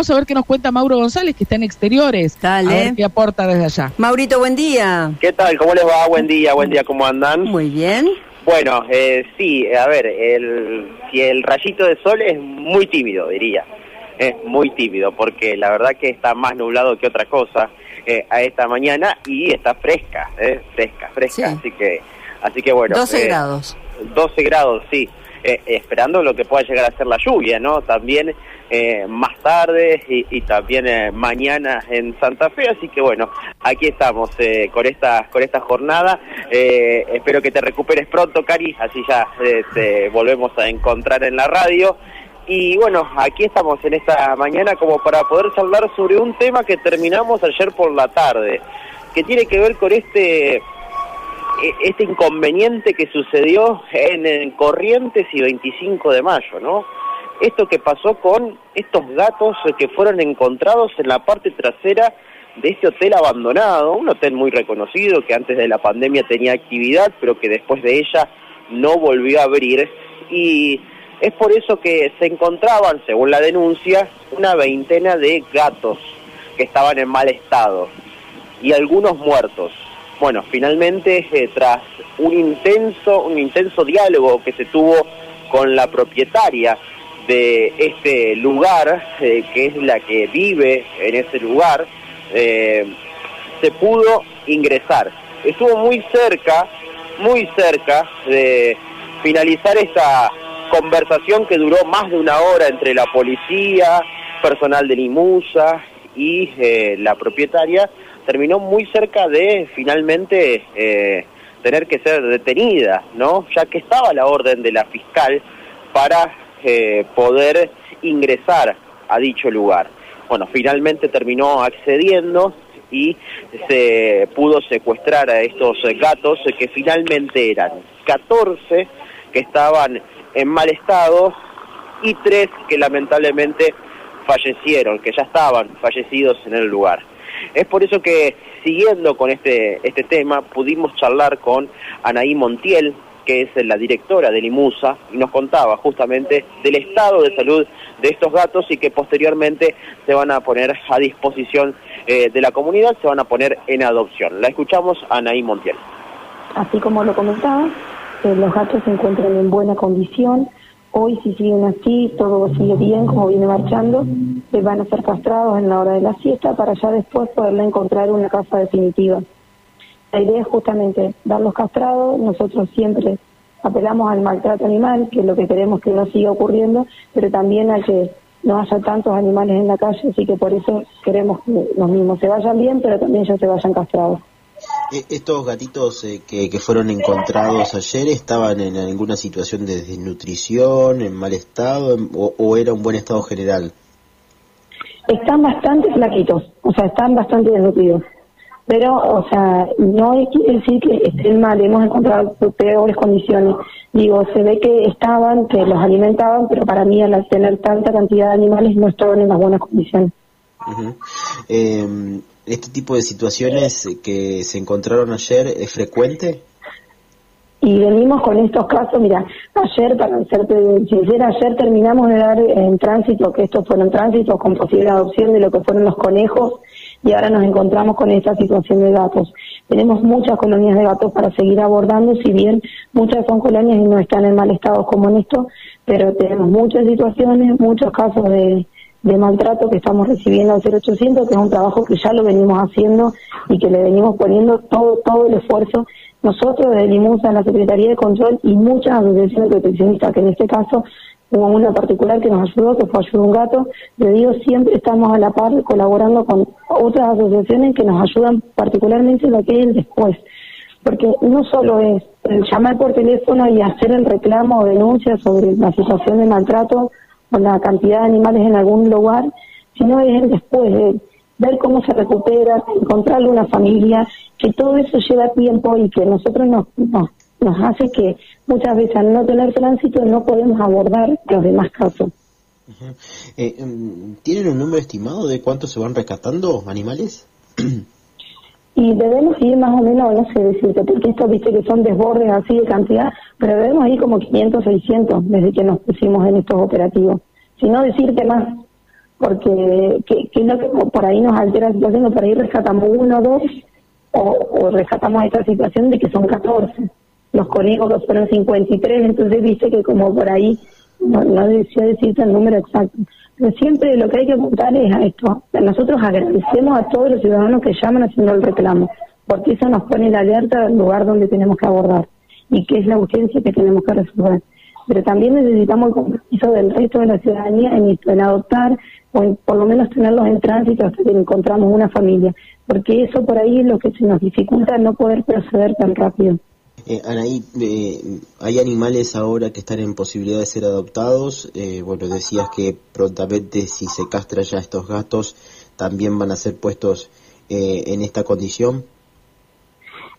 vamos a ver qué nos cuenta Mauro González, que está en exteriores. Dale. A ver qué aporta desde allá. Maurito, buen día. ¿Qué tal? ¿Cómo les va? Buen día, buen día, ¿cómo andan? Muy bien. Bueno, eh, sí, a ver, el, si el rayito de sol es muy tímido, diría. Es muy tímido, porque la verdad que está más nublado que otra cosa eh, a esta mañana y está fresca, eh, fresca, fresca. Sí. Así que, así que bueno. 12 eh, grados. 12 grados, sí. Eh, esperando lo que pueda llegar a ser la lluvia, ¿no? También eh, más tarde y, y también eh, mañana en Santa Fe, así que bueno, aquí estamos eh, con esta con esta jornada. Eh, espero que te recuperes pronto, Cari, así ya eh, te volvemos a encontrar en la radio. Y bueno, aquí estamos en esta mañana como para poder hablar sobre un tema que terminamos ayer por la tarde, que tiene que ver con este e- este inconveniente que sucedió en Corrientes y 25 de mayo, ¿no? Esto que pasó con estos gatos que fueron encontrados en la parte trasera de este hotel abandonado, un hotel muy reconocido que antes de la pandemia tenía actividad, pero que después de ella no volvió a abrir. Y es por eso que se encontraban, según la denuncia, una veintena de gatos que estaban en mal estado y algunos muertos. Bueno, finalmente, eh, tras un intenso, un intenso diálogo que se tuvo con la propietaria de este lugar, eh, que es la que vive en ese lugar, eh, se pudo ingresar. Estuvo muy cerca, muy cerca de finalizar esta conversación que duró más de una hora entre la policía, personal de Limusa y eh, la propietaria, terminó muy cerca de finalmente eh, tener que ser detenida, ¿no? Ya que estaba la orden de la fiscal para eh, poder ingresar a dicho lugar. Bueno, finalmente terminó accediendo y se pudo secuestrar a estos gatos que finalmente eran 14 que estaban en mal estado y tres que lamentablemente fallecieron, que ya estaban fallecidos en el lugar. Es por eso que, siguiendo con este, este tema, pudimos charlar con Anaí Montiel, que es la directora del IMUSA, y nos contaba justamente del estado de salud de estos gatos y que posteriormente se van a poner a disposición eh, de la comunidad, se van a poner en adopción. La escuchamos Anaí Montiel. Así como lo comentaba, eh, los gatos se encuentran en buena condición. Hoy si siguen así, todo sigue bien, como viene marchando, eh, van a ser castrados en la hora de la siesta para ya después poderle encontrar una casa definitiva. La idea es justamente darlos castrados, nosotros siempre apelamos al maltrato animal, que es lo que queremos que no siga ocurriendo, pero también a que no haya tantos animales en la calle, así que por eso queremos que los mismos se vayan bien, pero también ya se vayan castrados. Eh, ¿Estos gatitos eh, que, que fueron encontrados ayer estaban en alguna situación de desnutrición, en mal estado, en- o, o era un buen estado general? Están bastante flaquitos, o sea, están bastante desnutridos. Pero, o sea, no quiere decir que estén mal, hemos encontrado peores condiciones. Digo, se ve que estaban, que los alimentaban, pero para mí al tener tanta cantidad de animales no estaban en las buenas condiciones. Eh, ¿Este tipo de situaciones que se encontraron ayer es frecuente? Y venimos con estos casos, mira, ayer, para serte sincera, ayer terminamos de dar en tránsito, que estos fueron tránsitos con posible adopción de lo que fueron los conejos, y ahora nos encontramos con esta situación de gatos. Tenemos muchas colonias de gatos para seguir abordando, si bien muchas son colonias y no están en mal estado como en esto, pero tenemos muchas situaciones, muchos casos de, de maltrato que estamos recibiendo al 0800, que es un trabajo que ya lo venimos haciendo y que le venimos poniendo todo, todo el esfuerzo nosotros desde Limusa, la Secretaría de Control y muchas asociaciones proteccionistas, que en este caso hubo una particular que nos ayudó, que fue Ayuda un Gato, le digo, siempre estamos a la par colaborando con otras asociaciones que nos ayudan particularmente en lo que es el después. Porque no solo es el llamar por teléfono y hacer el reclamo o denuncia sobre la situación de maltrato o la cantidad de animales en algún lugar, sino es el después, de ver cómo se recupera, encontrarle una familia, que todo eso lleva tiempo y que nosotros nos, nos, nos hace que muchas veces al no tener tránsito no podemos abordar los demás casos. Eh, mm, ¿Tienen un número estimado de cuántos se van rescatando animales? Y debemos ir más o menos, no sé decirte, porque esto viste que son desbordes así de cantidad, pero debemos ir como 500, 600 desde que nos pusimos en estos operativos. Si no decirte más, porque que, que que por ahí nos altera la situación, o por ahí rescatamos uno o dos, o, rescatamos esta situación de que son 14. Los conejos fueron 53, entonces viste que como por ahí, no, no decía decirte el número exacto. Pero siempre lo que hay que apuntar es a esto. Nosotros agradecemos a todos los ciudadanos que llaman haciendo el reclamo, porque eso nos pone la alerta al lugar donde tenemos que abordar y que es la urgencia que tenemos que resolver. Pero también necesitamos el compromiso del resto de la ciudadanía en, en adoptar o por lo menos tenerlos en tránsito hasta que encontramos una familia, porque eso por ahí es lo que se nos dificulta no poder proceder tan rápido. Eh, Anaí, eh, hay animales ahora que están en posibilidad de ser adoptados. Eh, bueno, decías que prontamente si se castra ya estos gatos, también van a ser puestos eh, en esta condición.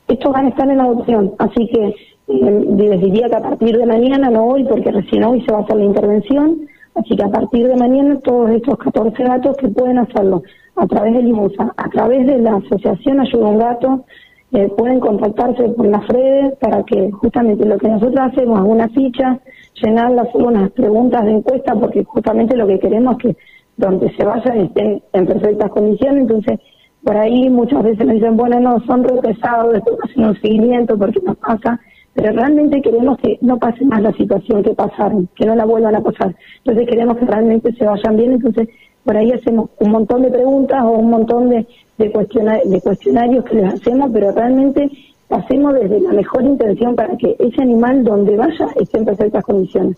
Estos van a estar en adopción, así que les diría que a partir de mañana, no hoy, porque recién hoy se va a hacer la intervención, Así que a partir de mañana todos estos 14 gatos que pueden hacerlo a través de Limusa, a través de la asociación Ayuda a un Gato, eh, pueden contactarse por las redes para que justamente lo que nosotros hacemos es una ficha, llenarla, hacer unas preguntas de encuesta, porque justamente lo que queremos es que donde se vayan estén en perfectas condiciones. Entonces, por ahí muchas veces me dicen, bueno, no, son re pesados, después hacen un seguimiento porque nos pasa pero realmente queremos que no pase más la situación que pasaron, que no la vuelvan a pasar. Entonces queremos que realmente se vayan bien, entonces por ahí hacemos un montón de preguntas o un montón de, de, cuestionarios que les hacemos, pero realmente hacemos desde la mejor intención para que ese animal donde vaya esté en perfectas condiciones.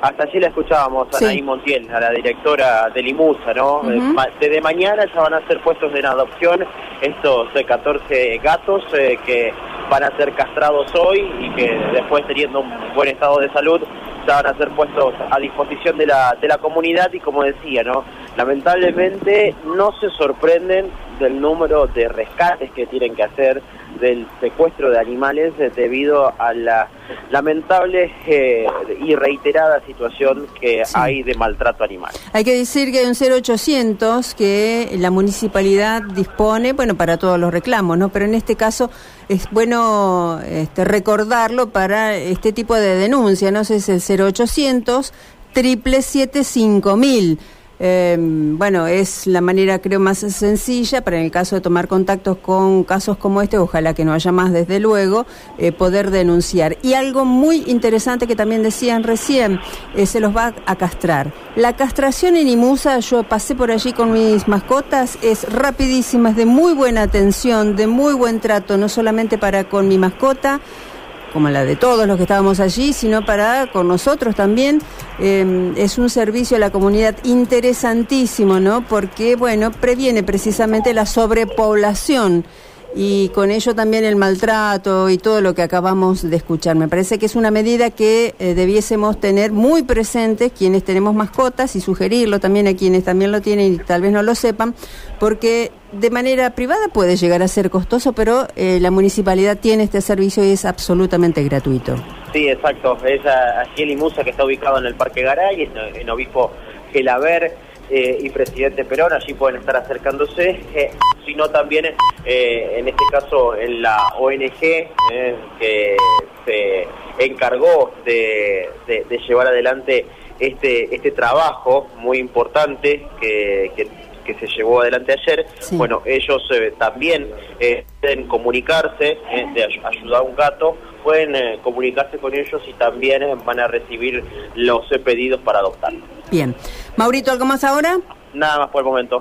Hasta allí la escuchábamos a Anaí Montiel, a la directora de Limusa, ¿no? Eh, desde mañana ya van a ser puestos en adopción estos 14 eh, gatos eh, que van a ser castrados hoy y que después teniendo un buen estado de salud ya van a ser puestos a disposición de la, de la comunidad y como decía, ¿no? Lamentablemente no se sorprenden del número de rescates que tienen que hacer del secuestro de animales debido a la lamentable eh, y reiterada situación que hay de maltrato animal. Hay que decir que hay un 0800 que la municipalidad dispone, bueno, para todos los reclamos, ¿no? Pero en este caso es bueno este, recordarlo para este tipo de denuncia, ¿no? es el 0800 triple siete cinco mil. Eh, bueno, es la manera creo más sencilla para en el caso de tomar contactos con casos como este, ojalá que no haya más desde luego, eh, poder denunciar. Y algo muy interesante que también decían recién, eh, se los va a castrar. La castración en Imusa, yo pasé por allí con mis mascotas, es rapidísima, es de muy buena atención, de muy buen trato, no solamente para con mi mascota, como la de todos los que estábamos allí, sino para con nosotros también. Em, es un servicio a la comunidad interesantísimo, ¿no? Porque, bueno, previene precisamente la sobrepoblación y con ello también el maltrato y todo lo que acabamos de escuchar. Me parece que es una medida que eh, debiésemos tener muy presentes quienes tenemos mascotas y sugerirlo también a quienes también lo tienen y tal vez no lo sepan, porque de manera privada puede llegar a ser costoso, pero eh, la municipalidad tiene este servicio y es absolutamente gratuito. Sí, exacto. Es aquí en Limusa que está ubicado en el Parque Garay, en, en Obispo Gelaber eh, y Presidente Perón, allí pueden estar acercándose, eh, sino también eh, en este caso en la ONG que se encargó de, llevar adelante este, este trabajo muy importante que, que, se llevó adelante ayer. Bueno, ellos también pueden comunicarse, de ayudar a un gato, pueden comunicarse con ellos y también van a recibir los pedidos para adoptarlo. Bien. Maurito, ¿algo más ahora? Nada más por el momento.